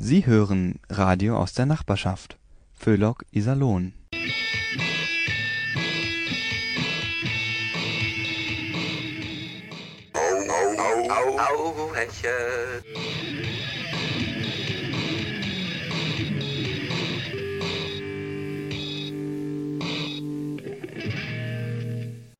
Sie hören Radio aus der Nachbarschaft. Föhlock Iserlohn. Auheche.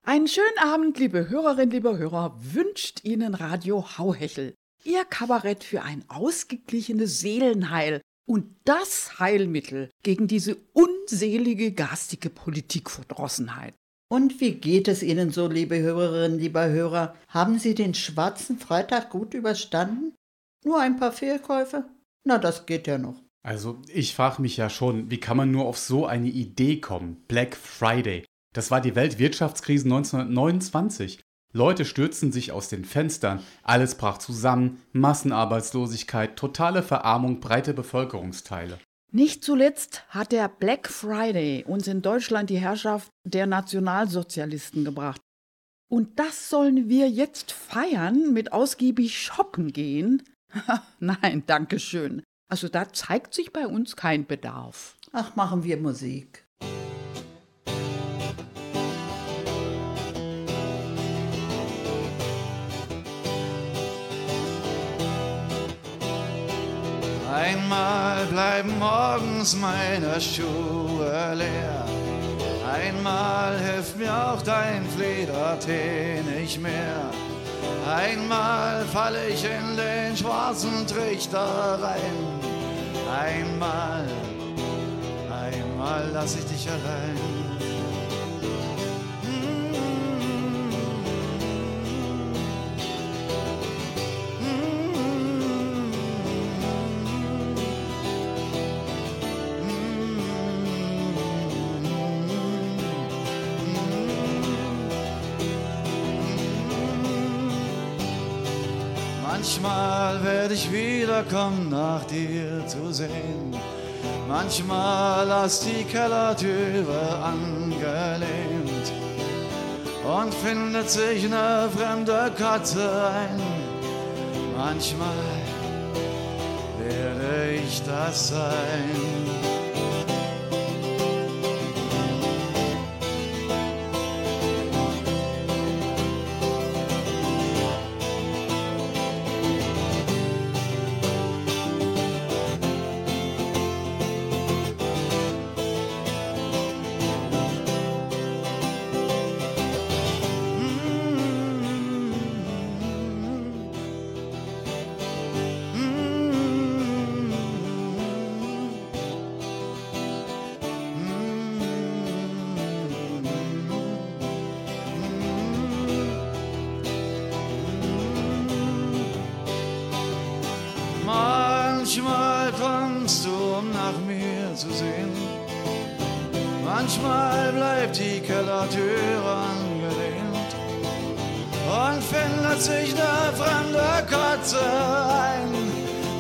Einen schönen Abend, liebe Hörerinnen, liebe Hörer, wünscht Ihnen Radio Hauhechel. Ihr Kabarett für ein ausgeglichenes Seelenheil und das Heilmittel gegen diese unselige garstige Politikverdrossenheit. Und wie geht es Ihnen so, liebe Hörerinnen, lieber Hörer? Haben Sie den schwarzen Freitag gut überstanden? Nur ein paar Fehlkäufe? Na, das geht ja noch. Also, ich frage mich ja schon, wie kann man nur auf so eine Idee kommen? Black Friday. Das war die Weltwirtschaftskrise 1929. Leute stürzten sich aus den Fenstern, alles brach zusammen, Massenarbeitslosigkeit, totale Verarmung, breite Bevölkerungsteile. Nicht zuletzt hat der Black Friday uns in Deutschland die Herrschaft der Nationalsozialisten gebracht. Und das sollen wir jetzt feiern mit ausgiebig shoppen gehen? Nein, danke schön. Also da zeigt sich bei uns kein Bedarf. Ach, machen wir Musik. Einmal bleiben morgens meine Schuhe leer. Einmal hilft mir auch dein Fledertee nicht mehr. Einmal falle ich in den schwarzen Trichter rein. Einmal, einmal lass ich dich allein. Ich wiederkommen, nach dir zu sehen. Manchmal lass die Kellertüre angelehnt und findet sich eine fremde Katze ein. Manchmal werde ich das sein. Zu sehen. Manchmal bleibt die Kellertür angelehnt und findet sich eine fremde Katze ein.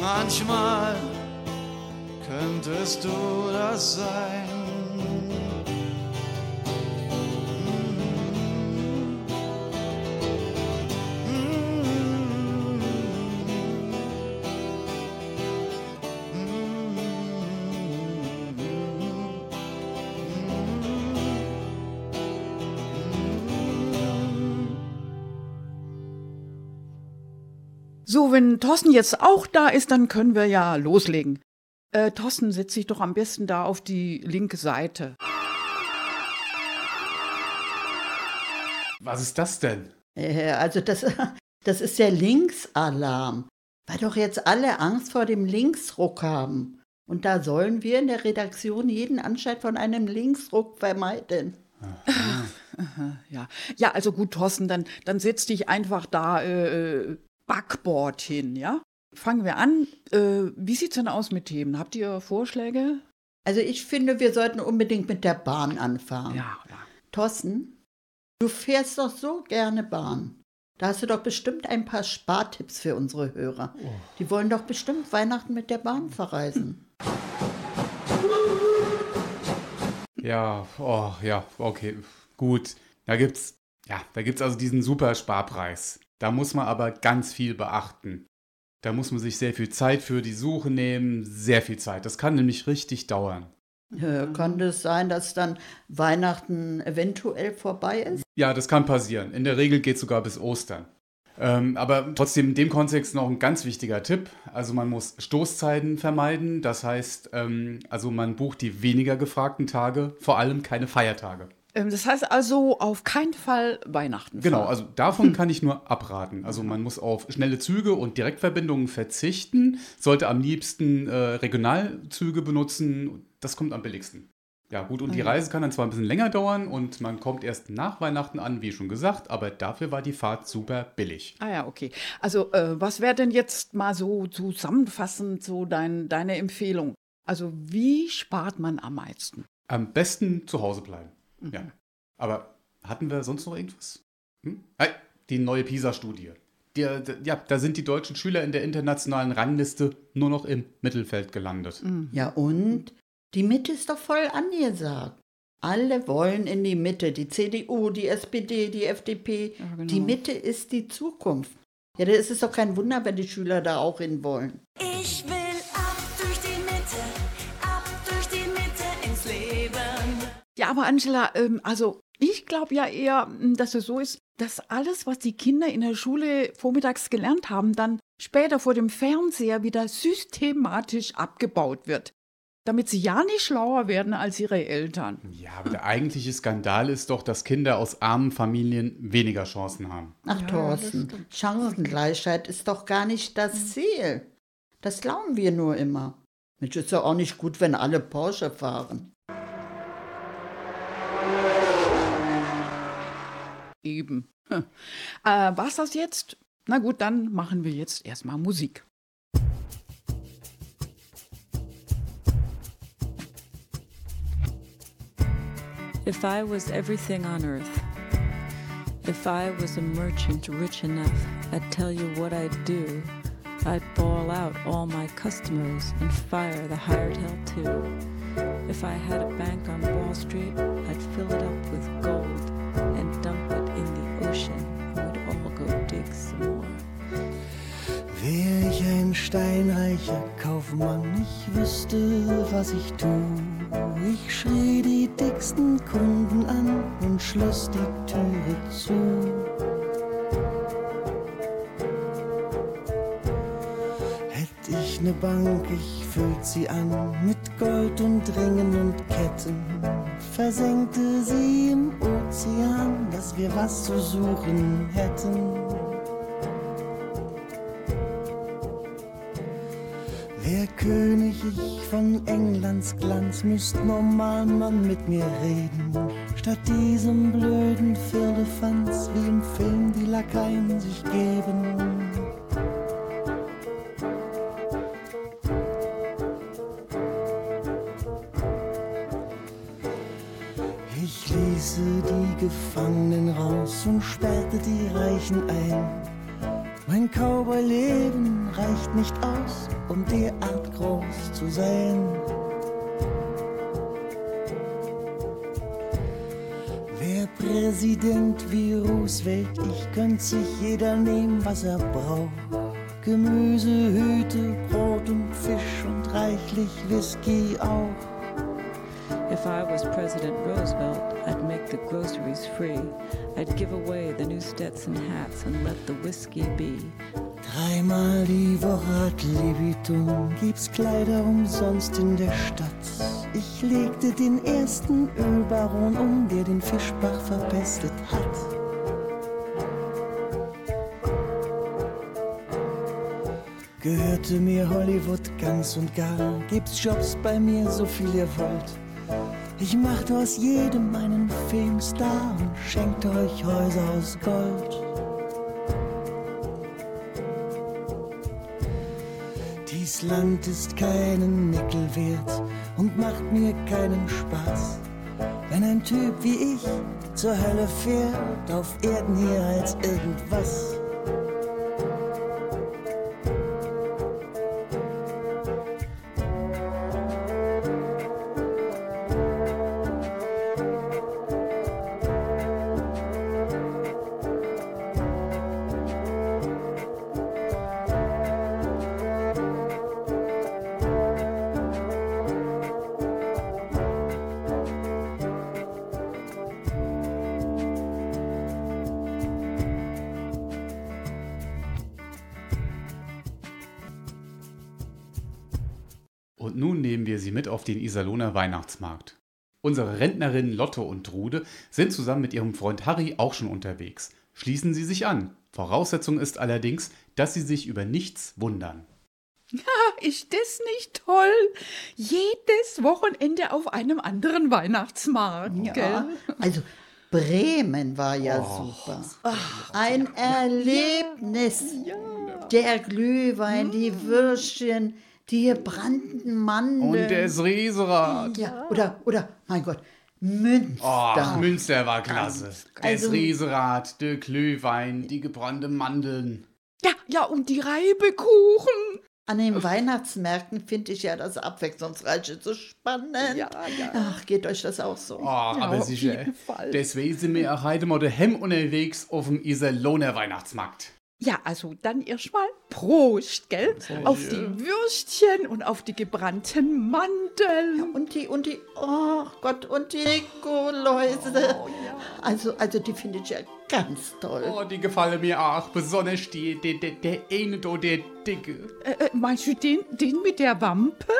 Manchmal könntest du das sein. So, wenn Thorsten jetzt auch da ist, dann können wir ja loslegen. Äh, Thorsten, setz dich doch am besten da auf die linke Seite. Was ist das denn? Äh, Also das, das ist der Linksalarm, weil doch jetzt alle Angst vor dem Linksruck haben. Und da sollen wir in der Redaktion jeden Anschein von einem Linksruck vermeiden. Ja, ja also gut, Thorsten, dann, dann setz dich einfach da äh, Backboard hin, ja? Fangen wir an. Äh, wie sieht's denn aus mit Themen? Habt ihr Vorschläge? Also ich finde, wir sollten unbedingt mit der Bahn anfangen. Ja, ja. Thorsten, du fährst doch so gerne Bahn. Da hast du doch bestimmt ein paar Spartipps für unsere Hörer. Die wollen doch bestimmt Weihnachten mit der Bahn verreisen. Ja, oh, ja, okay, gut. Da gibt's, ja, da gibt's also diesen super Sparpreis. Da muss man aber ganz viel beachten. Da muss man sich sehr viel Zeit für die Suche nehmen, sehr viel Zeit. Das kann nämlich richtig dauern. Äh, kann es sein, dass dann Weihnachten eventuell vorbei ist? Ja, das kann passieren. In der Regel geht es sogar bis Ostern. Ähm, aber trotzdem in dem Kontext noch ein ganz wichtiger Tipp. Also man muss Stoßzeiten vermeiden. Das heißt, ähm, also man bucht die weniger gefragten Tage, vor allem keine Feiertage. Ähm, das heißt also auf keinen Fall Weihnachten. Genau, also davon kann ich nur abraten. Also man muss auf schnelle Züge und Direktverbindungen verzichten, sollte am liebsten äh, Regionalzüge benutzen. Das kommt am billigsten. Ja, gut, und die Reise kann dann zwar ein bisschen länger dauern und man kommt erst nach Weihnachten an, wie schon gesagt, aber dafür war die Fahrt super billig. Ah ja, okay. Also äh, was wäre denn jetzt mal so zusammenfassend so dein, deine Empfehlung? Also wie spart man am meisten? Am besten zu Hause bleiben. Ja. Aber hatten wir sonst noch irgendwas? Hm? Hey, die neue PISA-Studie. Die- die- Ja, da sind die deutschen Schüler in der internationalen Rangliste nur noch im Mittelfeld gelandet. Ja, und? Die Mitte ist doch voll angesagt. Alle wollen in die Mitte. Die CDU, die SPD, die FDP. Ja, genau. Die Mitte ist die Zukunft. Ja, da ist es doch kein Wunder, wenn die Schüler da auch hin wollen. Ich will Ja, aber Angela, ähm, also ich glaube ja eher, m, dass es so ist, dass alles, was die Kinder in der Schule vormittags gelernt haben, dann später vor dem Fernseher wieder systematisch abgebaut wird. Damit sie ja nicht schlauer werden als ihre Eltern. Ja, aber der eigentliche Skandal ist doch, dass Kinder aus armen Familien weniger Chancen haben. Ach, Ja, Thorsten, Chancengleichheit ist doch gar nicht das Ziel. Das glauben wir nur immer. Mensch, ist ja auch nicht gut, wenn alle Porsche fahren. Eben. Hm. Äh, das jetzt? Na gut, dann machen wir jetzt erstmal Musik. If I was everything on earth, if I was a merchant rich enough, I'd tell you what I'd do. I'd ball out all my customers and fire the hired hell too. If I had a bank on Wall Street, I'd fill it up with gold and ocean, we'd all go dig some more. Wär ich ein steinreicher Kaufmann, ich wüsste, was ich tu. Ich schrie die dicksten Kunden an und schloss die Türe zu. Hätt ich ne Bank, ich füllt sie an mit Gold und Ringen und Ketten. Versenkte sie im Ozean, dass wir was zu suchen hätten. Wär König ich von Englands Glanz, müsst normal man mit mir reden. Statt diesem blöden Firlefanz, wie im Film die Lakaien sich geben. Gefangenen raus und sperrte die Reichen ein. Mein Cowboy-Leben reicht nicht aus, um derart groß zu sein. Wer Präsident wie Roosevelt, ich könnt sich jeder nehmen, was er braucht. Gemüse, Hüte, Brot und Fisch und reichlich Whisky auch. If I was President Roosevelt, I'd make the groceries free. I'd give away the new Stetson hats and let the whiskey be. Dreimal die Woche hat Libitum, gibt's Kleider umsonst in der Stadt. Ich legte den ersten Ölbaron um, der den Fischbach verpestet hat. Gehörte mir Hollywood ganz und gar, gibt's Jobs bei mir, so viel ihr wollt. Ich machte aus jedem einen Filmstar und schenkte euch Häuser aus Gold. Dies Land ist keinen Nickel wert und macht mir keinen Spaß. Wenn ein Typ wie ich zur Hölle fährt, auf Erden hier als irgendwas. Den Iserlohner Weihnachtsmarkt. Unsere Rentnerinnen Lotte und Trude sind zusammen mit ihrem Freund Harry auch schon unterwegs. Schließen Sie sich an. Voraussetzung ist allerdings, dass Sie sich über nichts wundern. Ist das nicht toll? Jedes Wochenende auf einem anderen Weihnachtsmarkt, Ja. gell? Also Bremen war ja super. Ein Erlebnis. Der Glühwein, die Würstchen, die gebrannten Mandeln. Und das Riesenrad. ja, oder, oder, mein Gott, Münster. Ach, Münster war klasse. Das Also- Riesenrad, der Glühwein, die gebrannten Mandeln. Ja, ja, und die Reibekuchen. An den Weihnachtsmärkten finde ich ja das Abwechslungsreiche so spannend. Ja, ja. Ach, geht euch das auch so? Oh, aber auf sicher. jeden Fall. Deswegen sind wir auch heute mal daheim unterwegs auf dem Iserlohner Weihnachtsmarkt. Ja, also dann erstmal Prost, gell? Auf die Würstchen und auf die gebrannten Mandeln. Und die, und die, oh Gott, und die Nikoläuse. Also, also die finde ich ja ganz toll. Oh, die gefallen mir auch. Besonders die, der, der, der eine da, der dicke. Äh, äh, meinst du den, den mit der Wampe?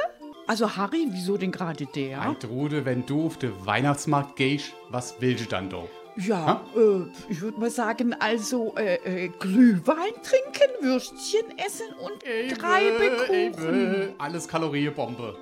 Also Harry, wieso denn gerade der? Ein Trude, wenn du auf den Weihnachtsmarkt gehst, was willst du dann da? Ja, äh, ich würde mal sagen, also äh, äh, Glühwein trinken, Würstchen essen und Reibekuchen. Alles Kalorienbombe.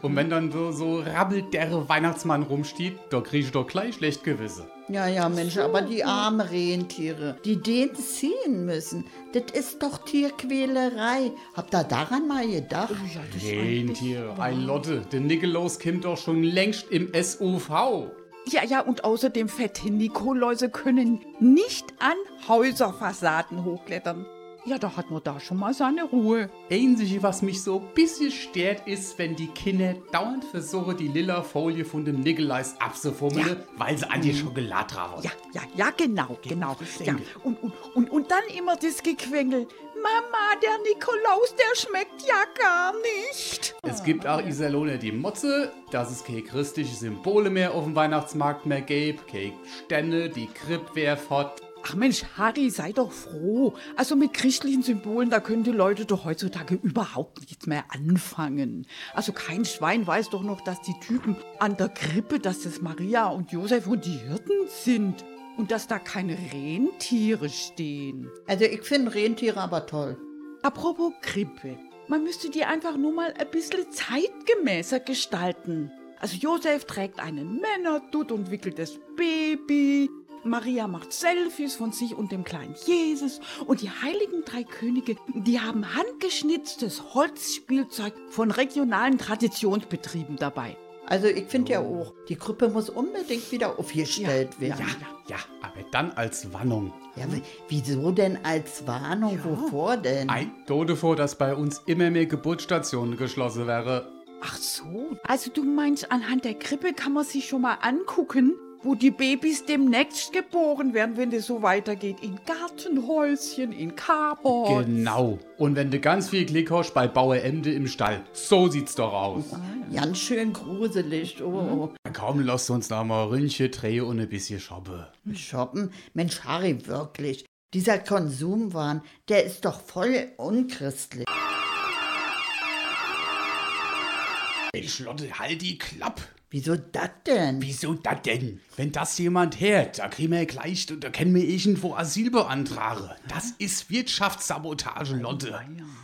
Und wenn dann so, so rabbelt der Weihnachtsmann rumsteht, da krieg ich doch gleich schlecht Gewisse. Ja, ja, Mensch, aber die armen Rentiere, die den ziehen müssen, das ist doch Tierquälerei. Habt ihr daran mal gedacht? Ja, Rentiere, ein Lotte, der Nikolaus kommt doch schon längst im SUV. Ja, ja, und außerdem fette Nikoläuse können nicht an Häuserfassaden hochklettern. Ja, da hat man da schon mal seine Ruhe. Einzige, was mich so ein bisschen stört, ist, wenn die Kinder dauernd versuchen, die lila Folie von dem Nikolaus abzufummeln, weil sie an die Schokolade drauf Ja, ja, ja, genau, genau. Ja, und, und, und, und dann immer das Gequengel. Mama, der Nikolaus, der schmeckt ja gar nicht. Es gibt auch Iserlohner die Motze, dass es keine christliche Symbole mehr auf dem Weihnachtsmarkt mehr gibt, keine Stände, die Kripp wär fort. Ach Mensch, Harry, sei doch froh. Also mit christlichen Symbolen, da können die Leute doch heutzutage überhaupt nichts mehr anfangen. Also kein Schwein weiß doch noch, dass die Typen an der Krippe, dass das Maria und Josef und die Hirten sind. Und dass da keine Rentiere stehen. Also ich finde Rentiere aber toll. Apropos Krippe. Man müsste die einfach nur mal ein bisschen zeitgemäßer gestalten. Also Josef trägt einen Männerdutt und wickelt das Baby. Maria macht Selfies von sich und dem kleinen Jesus. Und die heiligen drei Könige, die haben handgeschnitztes Holzspielzeug von regionalen Traditionsbetrieben dabei. Also ich finde ja auch, die Gruppe muss unbedingt wieder aufgestellt werden. Ja, aber dann als Warnung. Ja, wieso denn als Warnung? Wovor denn? Ein Tode vor, dass bei uns immer mehr Geburtsstationen geschlossen wäre. Ach so. Also du meinst, anhand der Krippe kann man sich schon mal angucken, wo die Babys demnächst geboren werden, wenn das so weitergeht. In Gartenhäuschen, in Carports. Genau. Und wenn du ganz viel Glück hast, bei Bauerende im Stall. So sieht's doch aus. Ganz schön gruselig. Oh, Komm, lass uns da mal ein Ründchen drehen und ein bisschen shoppen. shoppen? Mensch, Harry, wirklich. Dieser Konsumwahn, der ist doch voll unchristlich. Mensch, Lotte, halt die Klapp. Wieso das denn? Wieso das denn? Wenn das jemand hört, da kriegen wir gleich, da können wir irgendwo Asyl beantragen. Das ist Wirtschaftssabotage, Lotte.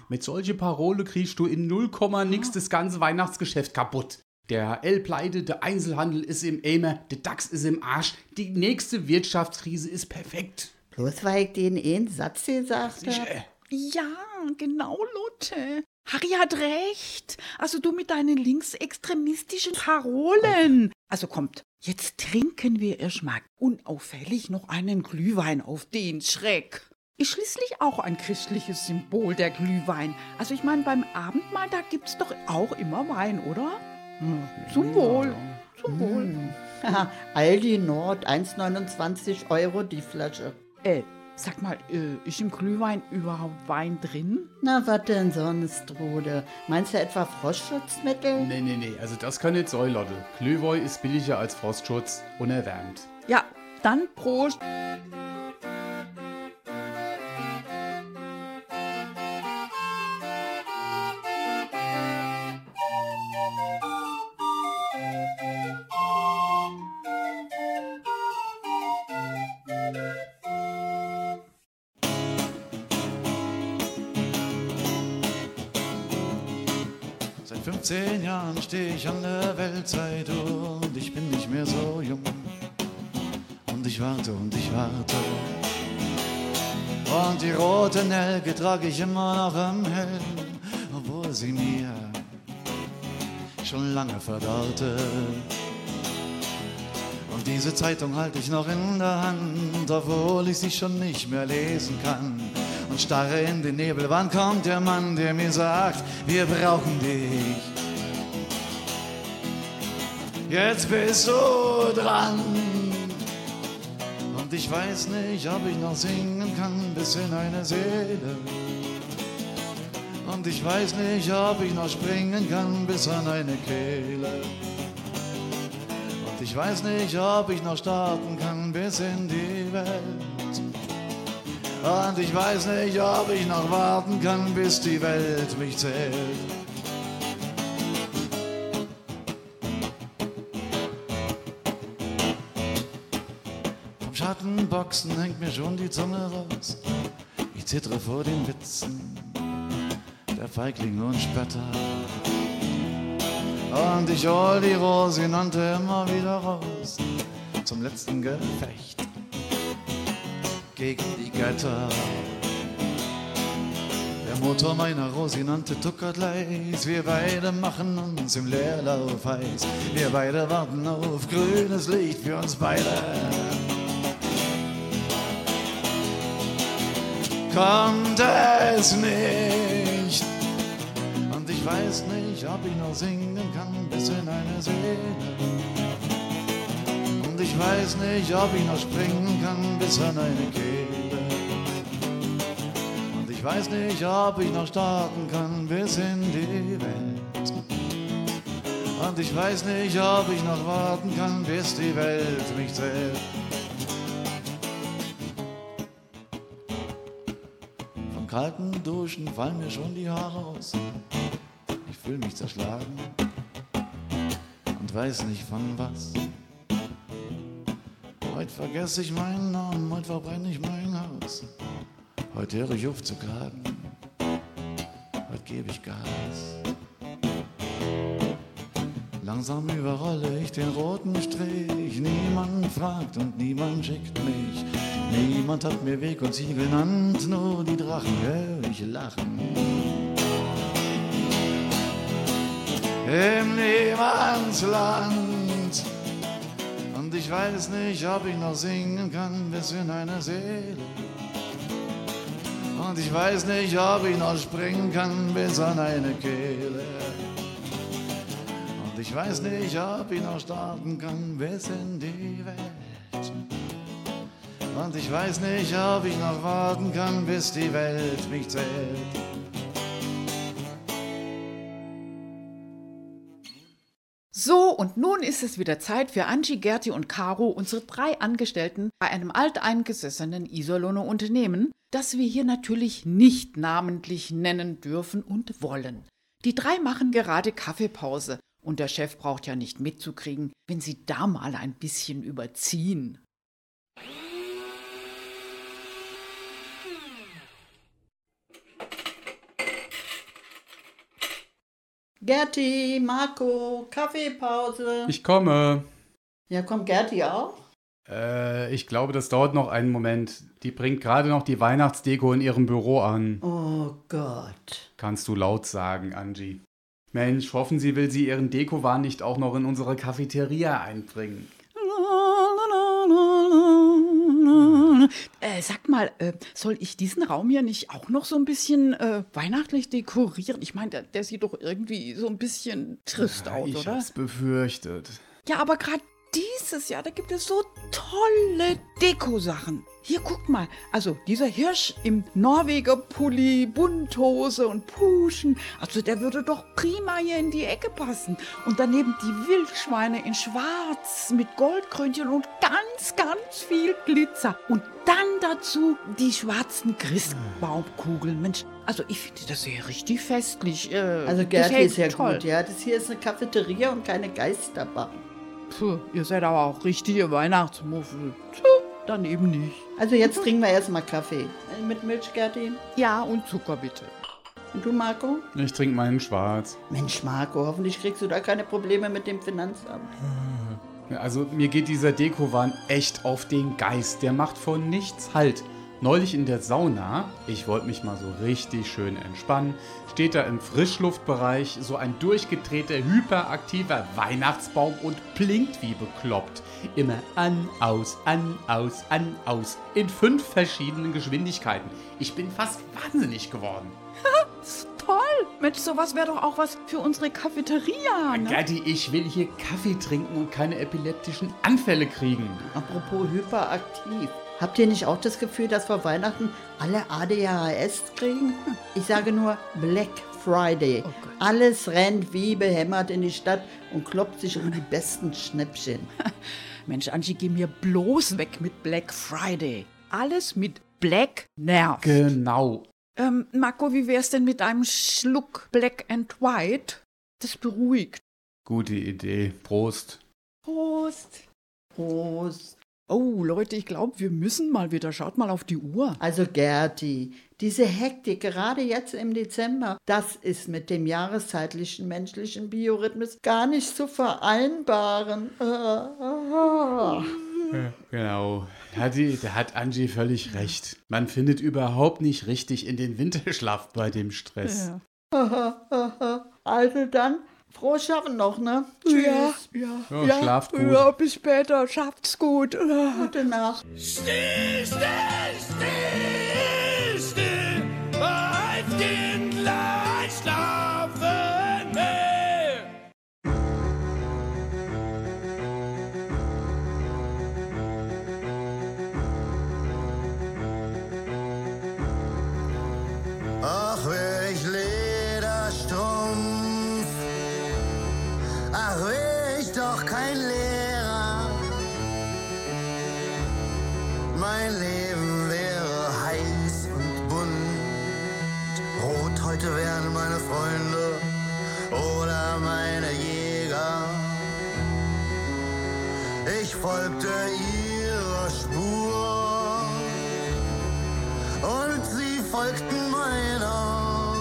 Mit solche Parole kriegst du in 0, nix das ganze Weihnachtsgeschäft kaputt. Der HL pleite, der Einzelhandel ist im Eimer, der DAX ist im Arsch. Die nächste Wirtschaftskrise ist perfekt. Bloß weil ich den einen Satz gesagt habe. Ja, genau, Lotte. Harry hat recht. Also du mit deinen linksextremistischen Parolen. Also kommt, jetzt trinken wir erstmal unauffällig noch einen Glühwein auf den Schreck. Ist schließlich auch ein christliches Symbol, der Glühwein. Also ich meine, beim Abendmahl, da gibt's doch auch immer Wein, oder? Hm, Zum Wohl. Zum Wohl. Haha, Aldi Nord, 1,29 Euro die Flasche. Äh, sag mal, äh, ist im Glühwein überhaupt Wein drin? Na, was denn sonst, Rude? Meinst du etwa Frostschutzmittel? Nee, nee, nee, also das kann nicht sein, Lotte. Glühwein ist billiger als Frostschutz und erwärmt. Ja, dann Prost. 15 Jahren stehe ich an der Weltzeituhr und ich bin nicht mehr so jung. Und ich warte und ich warte. Und die rote Nelke trage ich immer noch im Helm, obwohl sie mir schon lange verdorrte. Und diese Zeitung halte ich noch in der Hand, obwohl ich sie schon nicht mehr lesen kann. Und starre in den Nebel, wann kommt der Mann, der mir sagt, wir brauchen dich. Jetzt bist du dran. Und ich weiß nicht, ob ich noch singen kann bis in eine Seele. Und ich weiß nicht, ob ich noch springen kann bis an eine Kehle. Und ich weiß nicht, ob ich noch starten kann bis in die Welt. Und ich weiß nicht, ob ich noch warten kann, bis die Welt mich zählt. Schattenboxen hängt mir schon die Zunge raus. Ich zittere vor den Witzen der Feigling und Spötter. Und ich hol die Rosinante immer wieder raus zum letzten Gefecht gegen die Götter. Der Motor meiner Rosinante tuckert leis, wir beide machen uns im Leerlauf heiß. Wir beide warten auf grünes Licht für uns beide. Kommt es nicht und ich weiß nicht, ob ich noch singen kann bis in eine Seele. Und ich weiß nicht, ob ich noch springen kann bis an eine Kehle. Und ich weiß nicht, ob ich noch starten kann bis in die Welt. Und ich weiß nicht, ob ich noch warten kann, bis die Welt mich zählt. Kalten Duschen fallen mir schon die Haare aus. Ich fühle mich zerschlagen und weiß nicht von was. Heute vergesse ich meinen Namen, heute verbrenne ich mein Haus. Heute höre ich auf zu klagen, heute gebe ich Gas. Langsam überrolle ich den roten Strich. Niemand fragt und niemand schickt mich. Niemand hat mir Weg und Ziel genannt, nur die Drachen höre ich lachen. Im Niemandsland. Und ich weiß nicht, ob ich noch singen kann bis in eine Seele. Und ich weiß nicht, ob ich noch springen kann bis an eine Kehle. Und ich weiß nicht, ob ich noch starten kann bis in die Welt. Und ich weiß nicht, ob ich noch warten kann, bis die Welt mich zählt. So, und nun ist es wieder Zeit für Angie, Gerti und Caro, unsere drei Angestellten bei einem alteingesessenen Iserlohner Unternehmen, das wir hier natürlich nicht namentlich nennen dürfen und wollen. Die drei machen gerade Kaffeepause und der Chef braucht ja nicht mitzukriegen, wenn sie da mal ein bisschen überziehen. Gerti, Marco, Kaffeepause. Ich komme. ja, kommt Gerti auch? Äh, ich glaube, das dauert noch einen Moment. Die bringt gerade noch die Weihnachtsdeko in ihrem Büro an. Oh Gott. Kannst du laut sagen, Angie. Mensch, hoffen Sie, will sie ihren Dekowahn nicht auch noch in unsere Cafeteria einbringen. Äh, sag mal, äh, soll ich diesen Raum hier nicht auch noch so ein bisschen äh, weihnachtlich dekorieren? Ich meine, der, der sieht doch irgendwie so ein bisschen trist aus, ich oder? hab's befürchtet. Ja, aber gerade dieses Jahr, da gibt es so tolle Dekosachen. Hier, guckt mal. Also, dieser Hirsch im Norweger Pulli, Bunthose und Puschen. Also, der würde doch prima hier in die Ecke passen. Und daneben die Wildschweine in schwarz mit Goldkrönchen und ganz, ganz viel Glitzer. Und dann dazu die schwarzen Christbaumkugeln. Mensch, also, ich finde das ja richtig festlich. Äh, Also Gerti ist ja toll. gut, ja. Das hier ist eine Cafeteria und keine Geisterbahn. Puh, ihr seid aber auch richtige Weihnachtsmuffel. Puh, dann eben nicht. Also jetzt trinken wir erstmal Kaffee. Äh, Mit Milch, Gerti? Ja, und Zucker bitte. Und du, Marco? Ich trinke meinen Schwarz. Mensch, Marco, hoffentlich kriegst du da keine Probleme mit dem Finanzamt. Also mir geht dieser Dekowahn echt auf den Geist. Der macht von nichts Halt. Neulich in der Sauna, ich wollte mich mal so richtig schön entspannen, steht da im Frischluftbereich so ein durchgedrehter, hyperaktiver Weihnachtsbaum und blinkt wie bekloppt. Immer an, aus, an, aus, an, aus. In fünf verschiedenen Geschwindigkeiten. Ich bin fast wahnsinnig geworden. Toll! Mensch, sowas wäre doch auch was für unsere Cafeteria, ne? Gatti, ich will hier Kaffee trinken und keine epileptischen Anfälle kriegen. Apropos hyperaktiv. Habt ihr nicht auch das Gefühl, dass vor Weihnachten alle ADHS kriegen? Ich sage nur Black Friday. Oh. Alles rennt wie behämmert in die Stadt und kloppt sich um die besten Schnäppchen. Mensch, Angie, geh mir bloß weg mit Black Friday. Alles mit Black nervt. Genau. ähm, Marco, wie wär's denn mit einem Schluck Black and White? Das beruhigt. Gute Idee. Prost. Prost. Prost. Oh, Leute, ich glaube, wir müssen mal wieder. Schaut mal auf die Uhr. Also Gerti, diese Hektik gerade jetzt im Dezember, das ist mit dem jahreszeitlichen menschlichen Biorhythmus gar nicht zu vereinbaren. Ah, ah. Genau. Ja, die, da hat Angie völlig recht. Man findet überhaupt nicht richtig in den Winterschlaf bei dem Stress. Ja. Also dann, frohes Schaffen noch, ne? Ja, Tschüss. ja, Ja, schlaft gut. Ja, bis später. Schafft's gut. Gute Nacht. Still, still, still, folgte ihrer Spur und sie folgten meiner.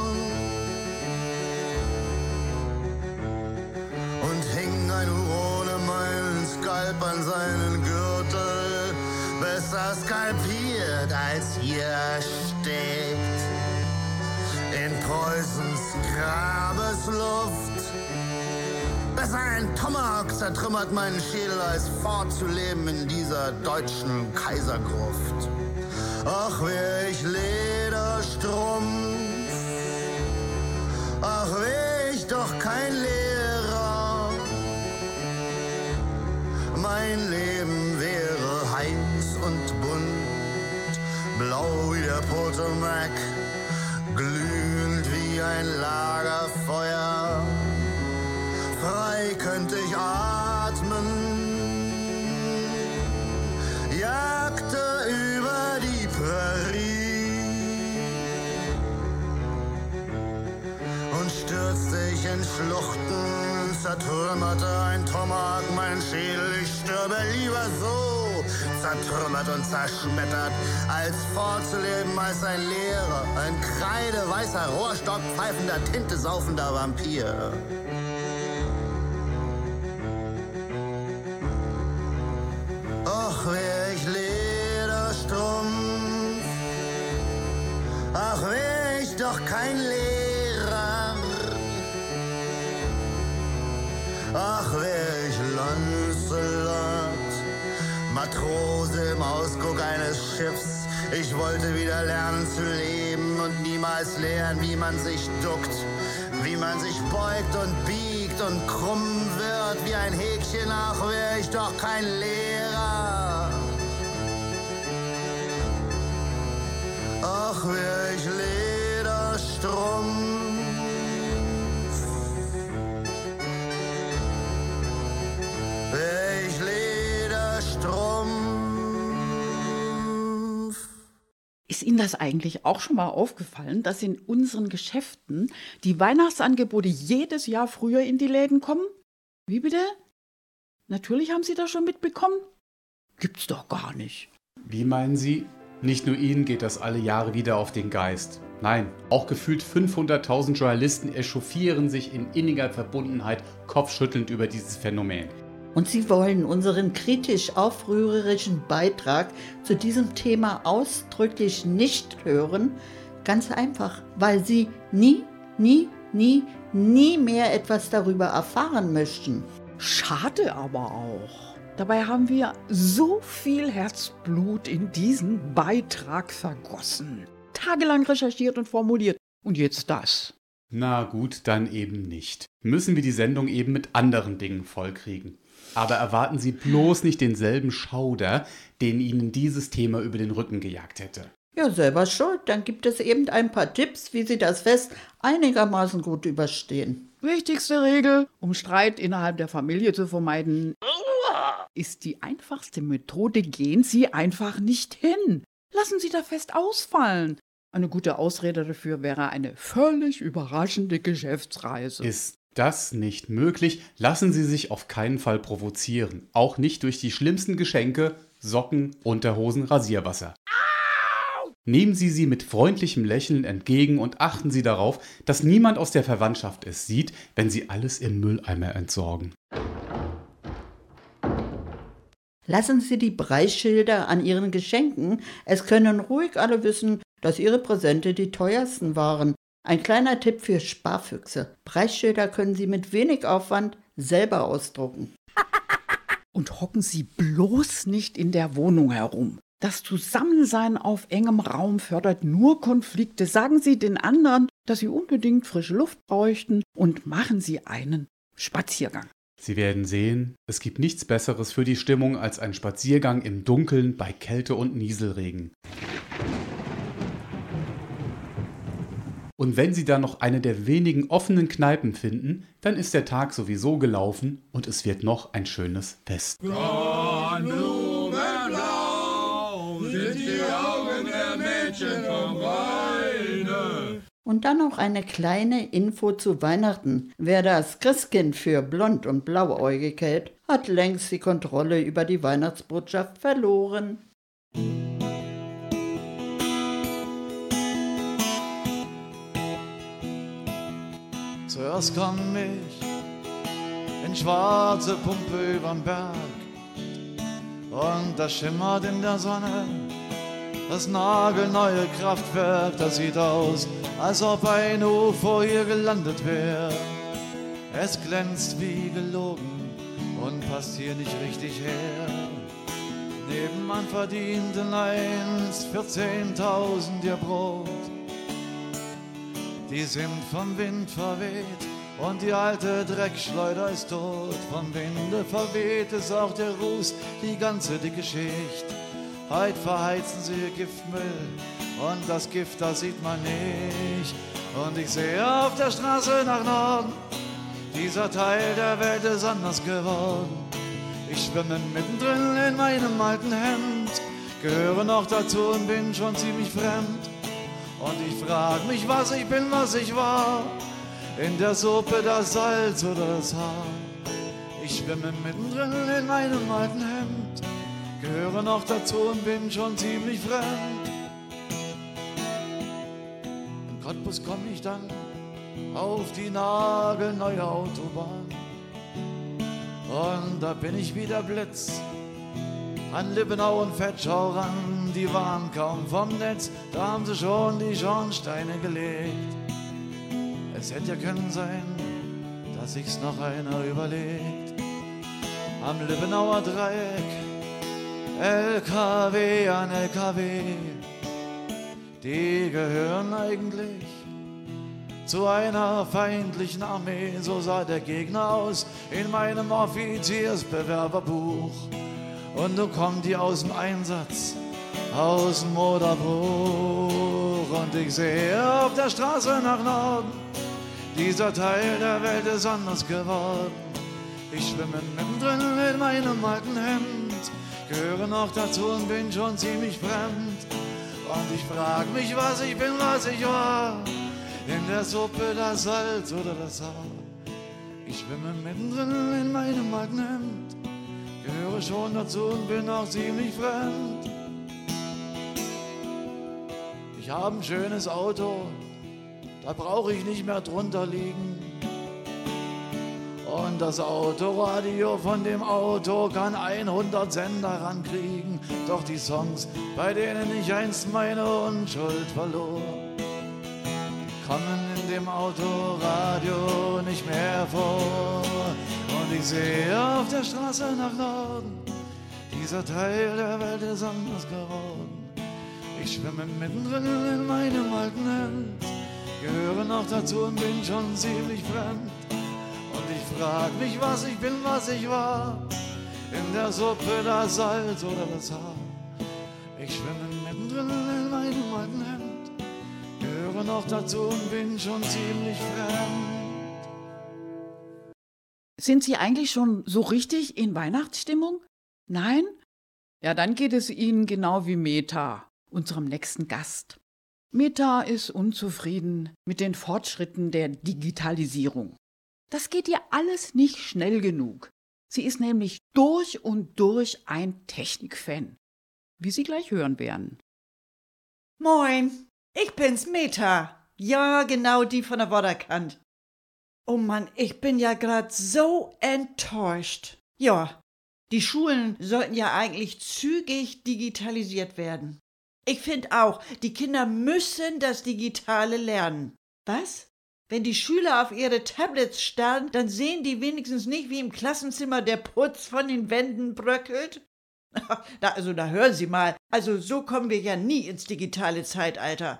Und hing ein Urone meinen Skalp an seinen Gürtel, besser skalpiert als hier steckt. In Preußens Grabesluft. Besser ein Tomahawk zertrümmert meinen Schädel, als fortzuleben in dieser deutschen Kaisergruft. Ach, wär ich Lederstrumpf, ach, wär ich doch kein Lehrer. Mein Leben wäre heiß und bunt, blau wie der Potomac, glühend wie ein Lagerfeuer. Frei könnte ich atmen, jagte über die Prärie und stürzte ich in Schluchten, zertrümmerte ein Tomahawk mein Schädel, ich stürbe lieber so, zertrümmert und zerschmettert, als vorzuleben als ein Lehrer, ein kreideweißer Rohrstock pfeifender, Tinte saufender Vampir. Wär ich Lederstrumpf, ach, wär ich doch kein Lehrer. Ach, wär ich Lancelot, Matrose im Ausguck eines Schiffs. Ich wollte wieder lernen zu leben und niemals lernen, wie man sich duckt, wie man sich beugt und biegt und krumm wird wie ein Häkchen. Ach, wär ich doch kein Lehrer. Ach, wär ich Lederstrumpf. Wär ich Lederstrumpf. Ist Ihnen das eigentlich auch schon mal aufgefallen, dass in unseren Geschäften die Weihnachtsangebote jedes Jahr früher in die Läden kommen? Wie bitte? Natürlich haben Sie das schon mitbekommen? Gibt's doch gar nicht. Wie meinen Sie? Nicht nur Ihnen geht das alle Jahre wieder auf den Geist. Nein, auch gefühlt 500.000 Journalisten echauffieren sich in inniger Verbundenheit kopfschüttelnd über dieses Phänomen. Und Sie wollen unseren kritisch aufrührerischen Beitrag zu diesem Thema ausdrücklich nicht hören? Ganz einfach, weil Sie nie, nie, nie, nie mehr etwas darüber erfahren möchten. Schade aber auch. Dabei haben wir so viel Herzblut in diesen Beitrag vergossen. Tagelang recherchiert und formuliert. Und jetzt das. Na gut, dann eben nicht. Müssen wir die Sendung eben mit anderen Dingen vollkriegen. Aber erwarten Sie bloß nicht denselben Schauder, den Ihnen dieses Thema über den Rücken gejagt hätte. Ja, selber schuld. Dann gibt es eben ein paar Tipps, wie Sie das Fest einigermaßen gut überstehen. Wichtigste Regel, um Streit innerhalb der Familie zu vermeiden, ist die einfachste Methode, gehen Sie einfach nicht hin. Lassen Sie das Fest ausfallen. Eine gute Ausrede dafür wäre eine völlig überraschende Geschäftsreise. Ist das nicht möglich, lassen Sie sich auf keinen Fall provozieren. Auch nicht durch die schlimmsten Geschenke, Socken, Unterhosen, Rasierwasser. Nehmen Sie sie mit freundlichem Lächeln entgegen und achten Sie darauf, dass niemand aus der Verwandtschaft es sieht, wenn Sie alles im Mülleimer entsorgen. Lassen Sie die Preisschilder an Ihren Geschenken. Es können ruhig alle wissen, dass Ihre Präsente die teuersten waren. Ein kleiner Tipp für Sparfüchse. Preisschilder können Sie mit wenig Aufwand selber ausdrucken. Und hocken Sie bloß nicht in der Wohnung herum. Das Zusammensein auf engem Raum fördert nur Konflikte. Sagen Sie den anderen, dass sie unbedingt frische Luft bräuchten und machen Sie einen Spaziergang. Sie werden sehen, es gibt nichts Besseres für die Stimmung als ein Spaziergang im Dunkeln bei Kälte und Nieselregen. Und wenn Sie dann noch eine der wenigen offenen Kneipen finden, dann ist der Tag sowieso gelaufen und es wird noch ein schönes Fest. Blumenblau Und dann noch eine kleine Info zu Weihnachten. Wer das Christkind für blond und blauäugig hält, hat längst die Kontrolle über die Weihnachtsbotschaft verloren. Zuerst kam ich in schwarze Pumpe überm Berg und da schimmert in der Sonne das nagelneue Kraftwerk. Das sieht aus, als ob ein UFO hier gelandet wäre. Es glänzt wie gelogen und passt hier nicht richtig her. Nebenan verdienten einst 14.000 ihr Brot. Die sind vom Wind verweht und die alte Dreckschleuder ist tot. Vom Winde verweht ist auch der Ruß, die ganze dicke Schicht. Heut verheizen sie Giftmüll und das Gift, das sieht man nicht. Und ich sehe auf der Straße nach Norden, dieser Teil der Welt ist anders geworden. Ich schwimme mittendrin in meinem alten Hemd, gehöre noch dazu und bin schon ziemlich fremd. Und ich frag mich, was ich bin, was ich war. In der Suppe das Salz oder das Haar. Ich schwimme mittendrin in meinem alten Hemd, gehöre noch dazu und bin schon ziemlich fremd. In Cottbus komm ich dann auf die nagelneue Autobahn. Und da bin ich wieder Blitz an Lippenau und Fetschau ran. Die waren kaum vom Netz, da haben sie schon die Schornsteine gelegt. Es hätte ja können sein, dass sich's noch einer überlegt. Am Lippenauer Dreieck, LKW an LKW, die gehören eigentlich zu einer feindlichen Armee. So sah der Gegner aus in meinem Offiziersbewerberbuch. Und nun kommen die aus dem Einsatz, aus dem Moderbruch. Und ich sehe auf der Straße nach Norden, dieser Teil der Welt ist anders geworden. Ich schwimme mittendrin in meinem alten Hemd, gehöre noch dazu und bin schon ziemlich fremd. Und ich frag mich, was ich bin, was ich war. In der Suppe das Salz oder das Haar. Ich schwimme mittendrin in meinem Hemd, gehöre schon dazu und bin auch ziemlich fremd. Ich habe ein schönes Auto, da brauche ich nicht mehr drunter liegen. Und das Autoradio von dem Auto kann 100 Sender rankriegen. Doch die Songs, bei denen ich einst meine Unschuld verlor, kommen in dem Autoradio nicht mehr vor. Und ich sehe auf der Straße nach Norden, dieser Teil der Welt ist anders geworden. Ich schwimme mittendrin in meinem alten Hemd, gehöre noch dazu und bin schon ziemlich fremd. Und ich frag mich, was ich bin, was ich war. In der Suppe das Salz oder das Haar. Ich schwimme mittendrin in meinem alten Hemd, gehöre noch dazu und bin schon ziemlich fremd. Sind Sie eigentlich schon so richtig in Weihnachtsstimmung? Nein? Ja, dann geht es Ihnen genau wie Meta, unserem nächsten Gast. Meta ist unzufrieden mit den Fortschritten der Digitalisierung. Das geht ihr alles nicht schnell genug. Sie ist nämlich durch und durch ein Technikfan, wie Sie gleich hören werden. Moin, ich bin's, Meta. Ja, genau die von der Waterkant. Oh Mann, ich bin ja grad so enttäuscht. Ja, die Schulen sollten ja eigentlich zügig digitalisiert werden. Ich finde auch, die Kinder müssen das Digitale lernen. Was? Wenn die Schüler auf ihre Tablets starren, dann sehen die wenigstens nicht, wie im Klassenzimmer der Putz von den Wänden bröckelt? Na, also, da hören Sie mal. Also, so kommen wir ja nie ins digitale Zeitalter.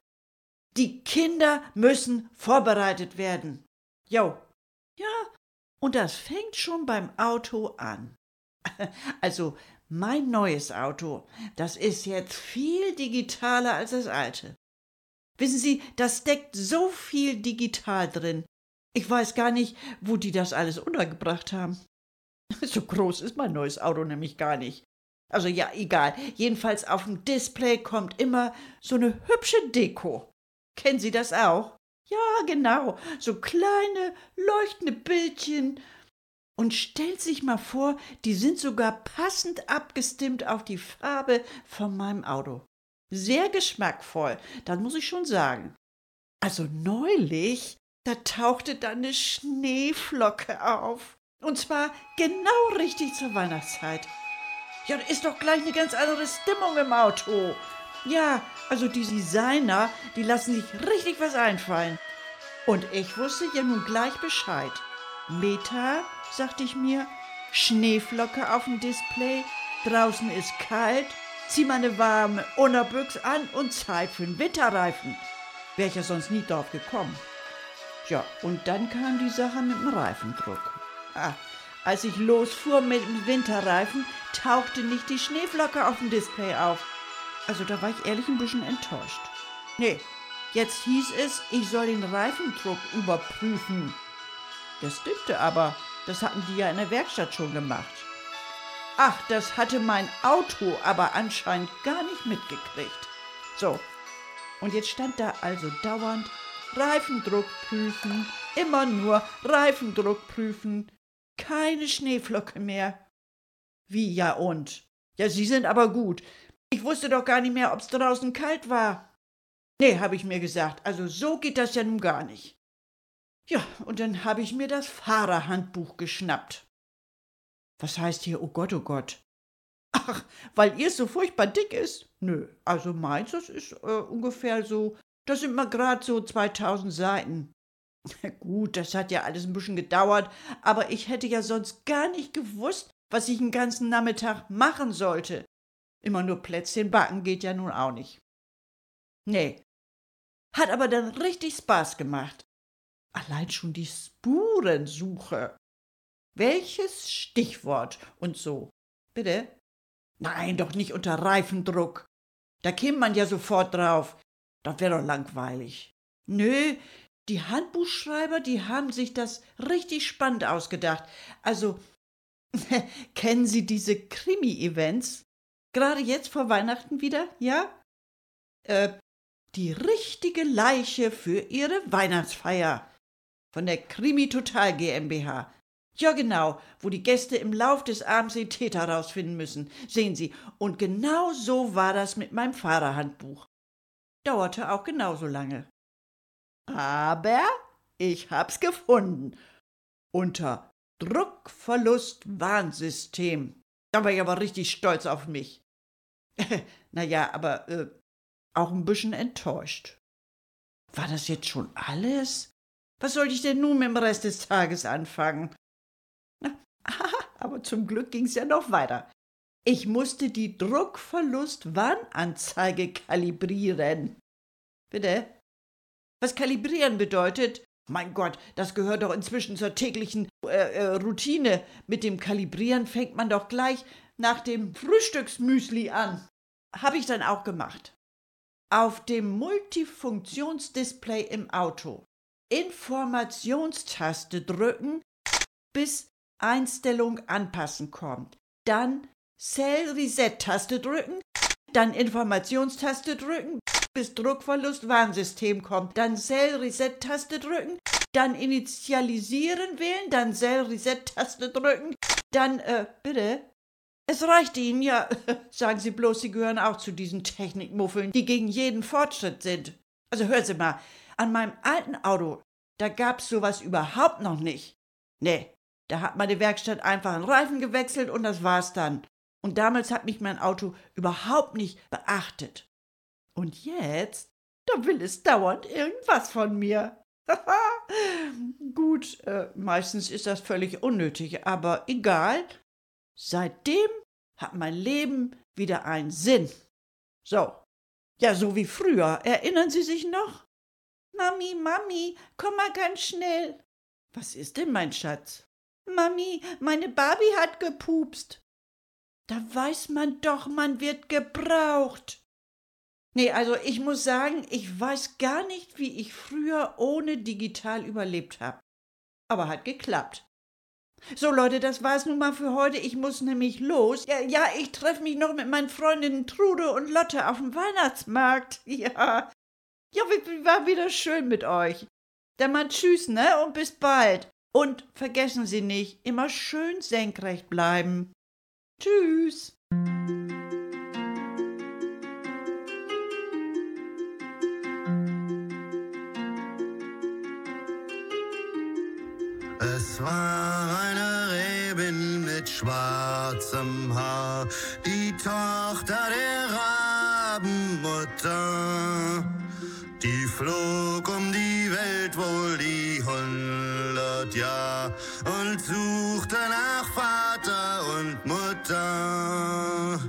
Die Kinder müssen vorbereitet werden. Jo. Ja, und das fängt schon beim Auto an. Also, mein neues Auto, das ist jetzt viel digitaler als das alte. Wissen Sie, das steckt so viel digital drin. Ich weiß gar nicht, wo die das alles untergebracht haben. So groß ist mein neues Auto nämlich gar nicht. Also ja, egal. Jedenfalls auf dem Display kommt immer so eine hübsche Deko. Kennen Sie das auch? Ja, genau. So kleine, leuchtende Bildchen. Und stellt sich mal vor, die sind sogar passend abgestimmt auf die Farbe von meinem Auto. Sehr geschmackvoll, das muss ich schon sagen. Also neulich, da tauchte da eine Schneeflocke auf. Und zwar genau richtig zur Weihnachtszeit. Ja, da ist doch gleich eine ganz andere Stimmung im Auto. Ja, also die Designer, die lassen sich richtig was einfallen. Und ich wusste ja nun gleich Bescheid. Meta, sagte ich mir, Schneeflocke auf dem Display, draußen ist kalt, zieh meine warme Unterbüchs an und Zeit für den Winterreifen. Wäre ich ja sonst nie drauf gekommen. Ja, und dann kam die Sache mit dem Reifendruck. Ah, als ich losfuhr mit dem Winterreifen, tauchte nicht die Schneeflocke auf dem Display auf. Also da war ich ehrlich ein bisschen enttäuscht. Nee, jetzt hieß es, ich soll den Reifendruck überprüfen. Das stimmte aber, das hatten die ja in der Werkstatt schon gemacht. Ach, das hatte mein Auto aber anscheinend gar nicht mitgekriegt. So, und jetzt stand da also dauernd Reifendruck prüfen, immer nur Reifendruck prüfen, keine Schneeflocke mehr. Wie ja und? Ja, Sie sind aber gut. Ich wusste doch gar nicht mehr, ob's draußen kalt war. Nee, habe ich mir gesagt, also so geht das ja nun gar nicht. Ja, und dann habe ich mir das Fahrerhandbuch geschnappt. Was heißt hier, oh Gott, oh Gott? Ach, weil ihr so furchtbar dick ist? Nö, also meins, das ist äh, ungefähr so, das sind mal grad so 2000 Seiten. Gut, das hat ja alles ein bisschen gedauert, aber ich hätte ja sonst gar nicht gewusst, was ich den ganzen Nachmittag machen sollte. Immer nur Plätzchen backen geht ja nun auch nicht. Nee. Hat aber dann richtig Spaß gemacht. Allein schon die Spurensuche. Welches Stichwort und so? Bitte? Nein, doch nicht unter Reifendruck. Da käme man ja sofort drauf. Das wäre doch langweilig. Nö, die Handbuchschreiber, die haben sich das richtig spannend ausgedacht. Also, kennen Sie diese Krimi-Events? Gerade jetzt vor Weihnachten wieder, ja? Äh, die richtige Leiche für Ihre Weihnachtsfeier. Von der Krimi Total GmbH. Ja, genau, wo die Gäste im Lauf des Abends den Täter rausfinden müssen. Sehen Sie, und genau so war das mit meinem Fahrerhandbuch. dauerte auch genauso lange. Aber ich hab's gefunden. Unter Druckverlust-Warnsystem. Da war ich aber richtig stolz auf mich. naja, aber äh, auch ein bisschen enttäuscht. War das jetzt schon alles? Was sollte ich denn nun mit dem Rest des Tages anfangen? Aber zum Glück ging's ja noch weiter. Ich musste die Druckverlust-Warnanzeige kalibrieren. Bitte? Was kalibrieren bedeutet? Mein Gott, das gehört doch inzwischen zur täglichen äh, äh, Routine. Mit dem Kalibrieren fängt man doch gleich nach dem Frühstücksmüsli an. Habe ich dann auch gemacht. Auf dem Multifunktionsdisplay im Auto Informationstaste drücken, bis Einstellung anpassen kommt. Dann Cell Reset Taste drücken, dann Informationstaste drücken, bis Druckverlust Warnsystem kommt. Dann Cell Reset Taste drücken, dann Initialisieren wählen, dann Cell Reset Taste drücken, dann äh, bitte es reicht Ihnen, ja. Sagen Sie bloß, Sie gehören auch zu diesen Technikmuffeln, die gegen jeden Fortschritt sind. Also hören Sie mal, an meinem alten Auto, da gab's sowas überhaupt noch nicht. Nee, da hat meine Werkstatt einfach einen Reifen gewechselt und das war's dann. Und damals hat mich mein Auto überhaupt nicht beachtet. Und jetzt, da will es dauernd irgendwas von mir. Gut, äh, meistens ist das völlig unnötig, aber egal. Seitdem hat mein Leben wieder einen Sinn. So. Ja, so wie früher. Erinnern Sie sich noch? Mami, Mami, komm mal ganz schnell. Was ist denn, mein Schatz? Mami, meine Barbie hat gepupst. Da weiß man doch, man wird gebraucht. Nee, also ich muss sagen, ich weiß gar nicht, wie ich früher ohne digital überlebt habe. Aber hat geklappt. So Leute, das war's nun mal für heute. Ich muss nämlich los. Ja, ja ich treffe mich noch mit meinen Freundinnen Trude und Lotte auf dem Weihnachtsmarkt. Ja. Ja, war wieder schön mit euch. Dann mal tschüss, ne? Und bis bald. Und vergessen Sie nicht, immer schön senkrecht bleiben. Tschüss. Es war eine Rebin mit schwarzem Haar, die Tochter der Rabenmutter. Die flog um die Welt wohl Jahr und suchte nach Vater und Mutter.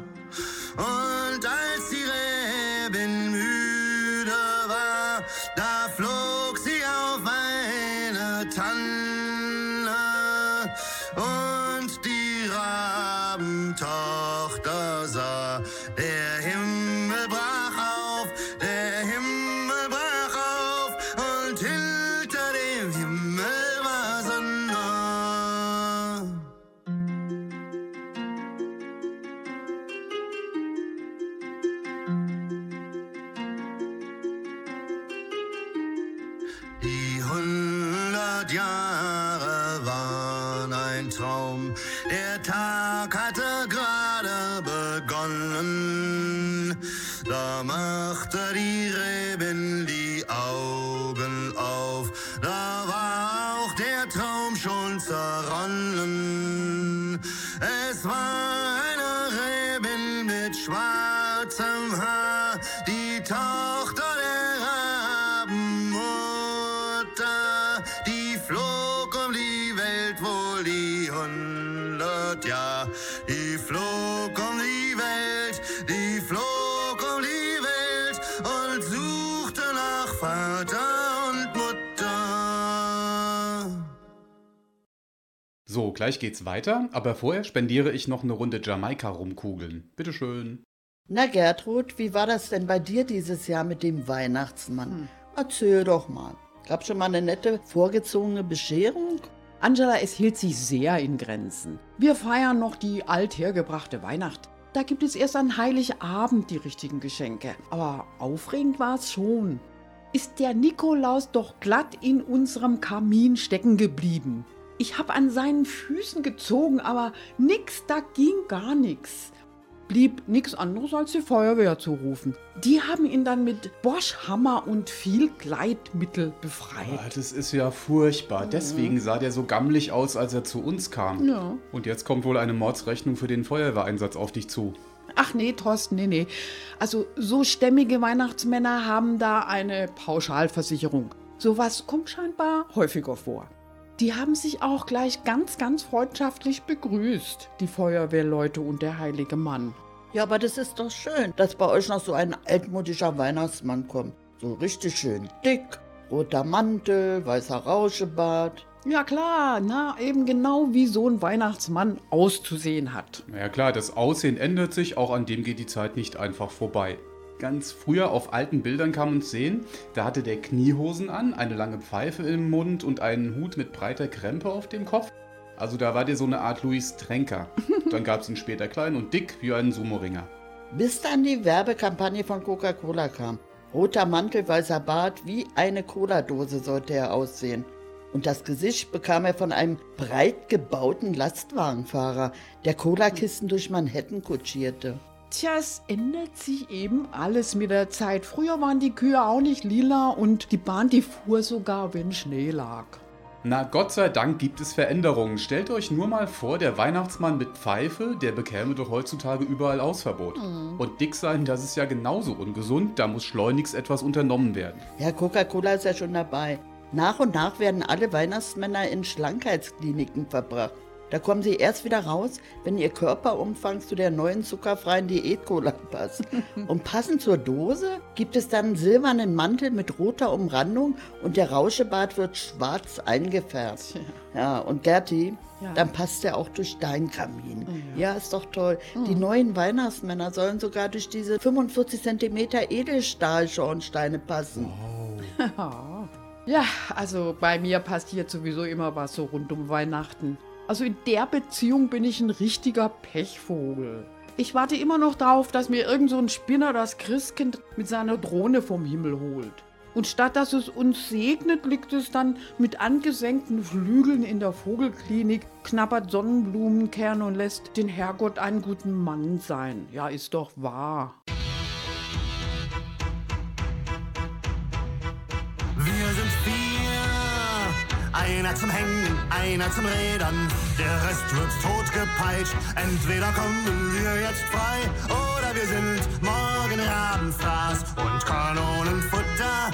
Gleich geht's weiter, aber vorher spendiere ich noch eine Runde Jamaika-Rumkugeln. Bitteschön. Na Gertrud, wie war das denn bei dir dieses Jahr mit dem Weihnachtsmann? Erzähl doch mal. Gab schon mal eine nette vorgezogene Bescherung? Angela, es hielt sich sehr in Grenzen. Wir feiern noch die althergebrachte Weihnacht. Da gibt es erst an Heiligabend die richtigen Geschenke. Aber aufregend war es schon. Ist der Nikolaus doch glatt in unserem Kamin stecken geblieben. Ich hab an seinen Füßen gezogen, aber nix, da ging gar nix. blieb nichts anderes als die Feuerwehr zu rufen. Die haben ihn dann mit Bosch, Hammer und viel Gleitmittel befreit. Ah, Das ist ja furchtbar. Deswegen sah der so gammelig aus, als er zu uns kam. Ja. Und jetzt kommt wohl eine Mordsrechnung für den Feuerwehreinsatz auf dich zu. Ach nee, Thorsten, nee, nee. Also so stämmige Weihnachtsmänner haben da eine Pauschalversicherung. Sowas kommt scheinbar häufiger vor. Die haben sich auch gleich ganz, ganz freundschaftlich begrüßt, die Feuerwehrleute und der heilige Mann. Ja, aber das ist doch schön, dass bei euch noch so ein altmodischer Weihnachtsmann kommt. So richtig schön dick, roter Mantel, weißer Rauschebart. Ja klar, na eben genau wie so ein Weihnachtsmann auszusehen hat. Na ja klar, das Aussehen ändert sich, auch an dem geht die Zeit nicht einfach vorbei. Ganz früher auf alten Bildern kann man sehen, da hatte der Kniehosen an, eine lange Pfeife im Mund und einen Hut mit breiter Krempe auf dem Kopf. Also da war der so eine Art Louis Tränker. Dann gab es ihn später klein und dick wie einen Sumo-Ringer. Bis dann die Werbekampagne von Coca-Cola kam. Roter Mantel, weißer Bart, wie eine Cola-Dose sollte er aussehen. Und das Gesicht bekam er von einem breit gebauten Lastwagenfahrer, der Cola-Kisten durch Manhattan kutschierte. Tja, es ändert sich eben alles mit der Zeit. Früher waren die Kühe auch nicht lila und die Bahn, die fuhr sogar, wenn Schnee lag. Na, Gott sei Dank gibt es Veränderungen. Stellt euch nur mal vor, der Weihnachtsmann mit Pfeife, der bekäme doch heutzutage überall Ausverbot. Und dick sein, das ist ja genauso ungesund, da muss schleunigst etwas unternommen werden. Ja, Coca-Cola ist ja schon dabei. Nach und nach werden alle Weihnachtsmänner in Schlankheitskliniken verbracht. Da kommen sie erst wieder raus, wenn ihr Körperumfang zu der neuen zuckerfreien Diät-Cola passt. Und passend zur Dose gibt es dann einen silbernen Mantel mit roter Umrandung und der Rauschebart wird schwarz eingefärbt. Ja, und Gerti, Ja. dann passt er auch durch deinen Kamin. Ja, ist doch toll. Die neuen Weihnachtsmänner sollen sogar durch diese 45 cm Edelstahlschornsteine passen. Ja, also bei mir passiert sowieso immer was so rund um Weihnachten. Also in der Beziehung bin ich ein richtiger Pechvogel. Ich warte immer noch darauf, dass mir irgend so ein Spinner das Christkind mit seiner Drohne vom Himmel holt. Und statt dass es uns segnet, liegt es dann mit angesenkten Flügeln in der Vogelklinik, knabbert Sonnenblumenkerne und lässt den Herrgott einen guten Mann sein. Ja, ist doch wahr. Wir sind vier, einer zum Hängen, einer zum Rädern, der Rest wird totgepeitscht. Entweder kommen wir jetzt frei oder wir sind morgen Rabenfraß und Kanonenfutter.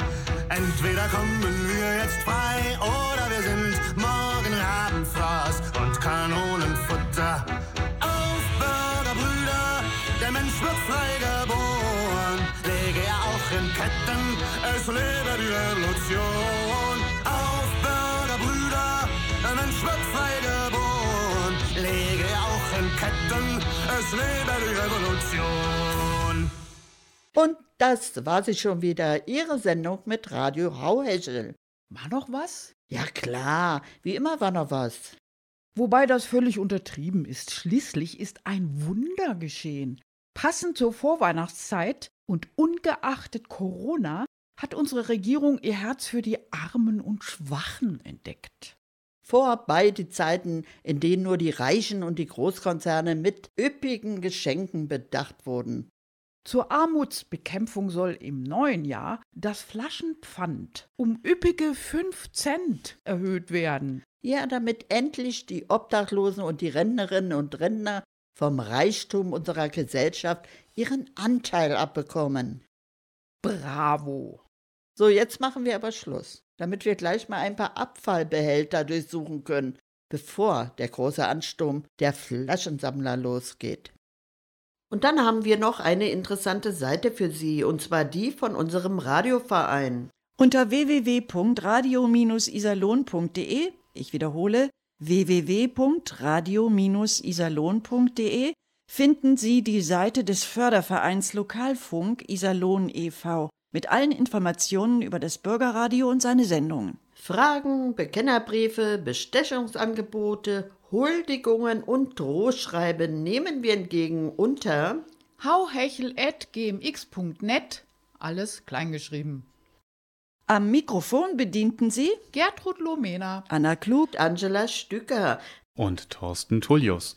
Entweder kommen wir jetzt frei oder wir sind morgen Rabenfraß und Kanonenfutter. Auf Bürgerbrüder, der Mensch wird frei geboren. Lege er auch in Ketten, es lebe die Revolution. Es lebe die Revolution. Und das war sie schon wieder, Ihre Sendung mit Radio Hauhechel. War noch was? Ja klar, wie immer war noch was. Wobei das völlig untertrieben ist. Schließlich ist ein Wunder geschehen. Passend zur Vorweihnachtszeit und ungeachtet Corona hat unsere Regierung ihr Herz für die Armen und Schwachen entdeckt. Vorbei die Zeiten, in denen nur die Reichen und die Großkonzerne mit üppigen Geschenken bedacht wurden. Zur Armutsbekämpfung soll im neuen Jahr das Flaschenpfand um üppige 5 Cent erhöht werden. Ja, damit endlich die Obdachlosen und die Rentnerinnen und Rentner vom Reichtum unserer Gesellschaft ihren Anteil abbekommen. Bravo! So, jetzt machen wir aber Schluss, damit wir gleich mal ein paar Abfallbehälter durchsuchen können, bevor der große Ansturm der Flaschensammler losgeht. Und dann haben wir noch eine interessante Seite für Sie, und zwar die von unserem Radioverein. Unter www.radio-iserlohn.de, ich wiederhole, www.radio-iserlohn.de finden Sie die Seite des Fördervereins Lokalfunk Iserlohn e.V. mit allen Informationen über das Bürgerradio und seine Sendungen. Fragen, Bekennerbriefe, Bestechungsangebote, Huldigungen und Drohschreiben nehmen wir entgegen unter hauhechel.gmx.net, alles kleingeschrieben. Am Mikrofon bedienten Sie Gertrud Lomena. Anna Klug, Angela Stücker. Und Thorsten Tullius.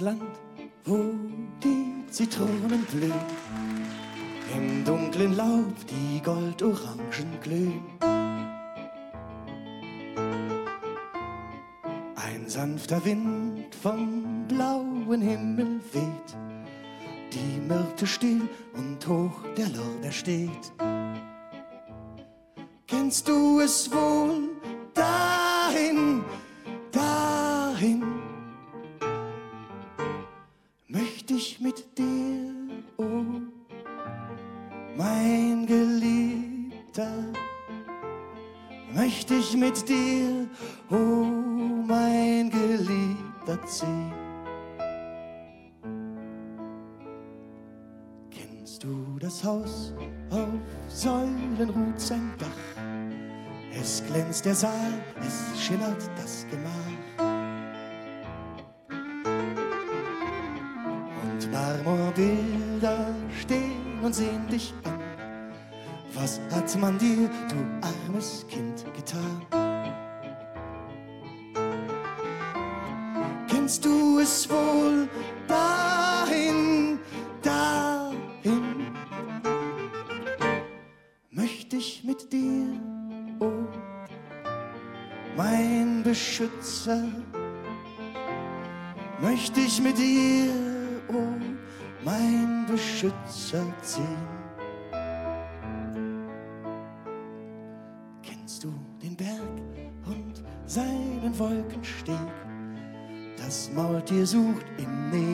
Land, wo die Zitronen blühen? Im dunklen Laub die Goldorangen glühen. Ein sanfter Wind vom blauen Himmel es wohl? Dahin, dahin möchte ich mit dir, oh, mein Beschützer, möchte ich mit dir, oh, mein Beschützer ziehen. Maultier sucht im Nebel